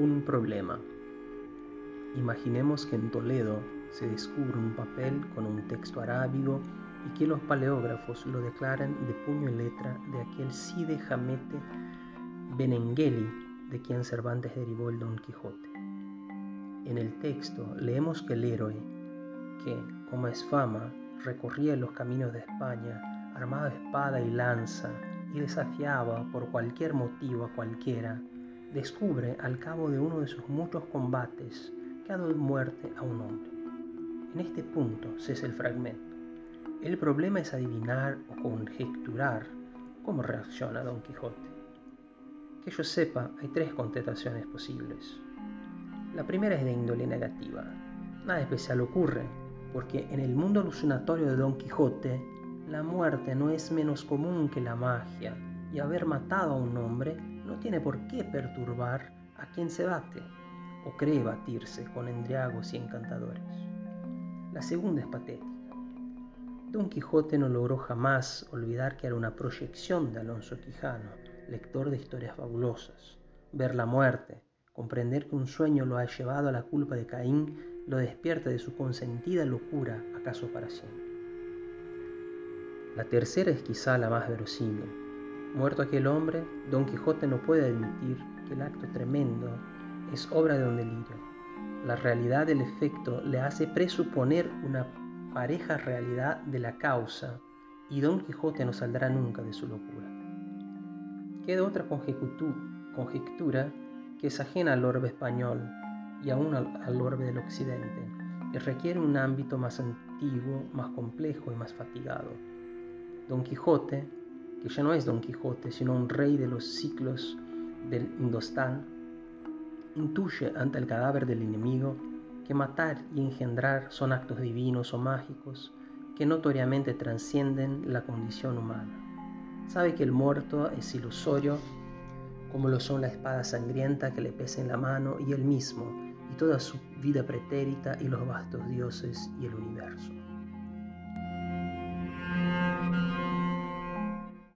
un problema. Imaginemos que en Toledo se descubre un papel con un texto arábigo y que los paleógrafos lo declaran de puño y letra de aquel Cide Jamete Benengeli de quien Cervantes derivó el Don Quijote. En el texto leemos que el héroe, que, como es fama, recorría los caminos de España, armado de espada y lanza, y desafiaba por cualquier motivo a cualquiera, descubre al cabo de uno de sus muchos combates que ha dado muerte a un hombre. En este punto cesa el fragmento. El problema es adivinar o conjecturar cómo reacciona Don Quijote. Que yo sepa, hay tres contestaciones posibles. La primera es de índole negativa. Nada especial ocurre, porque en el mundo alucinatorio de Don Quijote, la muerte no es menos común que la magia, y haber matado a un hombre no tiene por qué perturbar a quien se bate o cree batirse con endriagos y encantadores. La segunda es patética. Don Quijote no logró jamás olvidar que era una proyección de Alonso Quijano, lector de historias fabulosas. Ver la muerte, comprender que un sueño lo ha llevado a la culpa de Caín, lo despierta de su consentida locura, acaso para siempre. La tercera es quizá la más verosímil. Muerto aquel hombre, Don Quijote no puede admitir que el acto tremendo es obra de un delirio. La realidad del efecto le hace presuponer una pareja realidad de la causa y Don Quijote no saldrá nunca de su locura. Queda otra conjetura que es ajena al orbe español y aún al orbe del occidente y requiere un ámbito más antiguo, más complejo y más fatigado. Don Quijote, que ya no es Don Quijote, sino un rey de los ciclos del Indostán, intuye ante el cadáver del enemigo que matar y engendrar son actos divinos o mágicos que notoriamente trascienden la condición humana. Sabe que el muerto es ilusorio, como lo son la espada sangrienta que le pesa en la mano y él mismo, y toda su vida pretérita y los vastos dioses y el universo.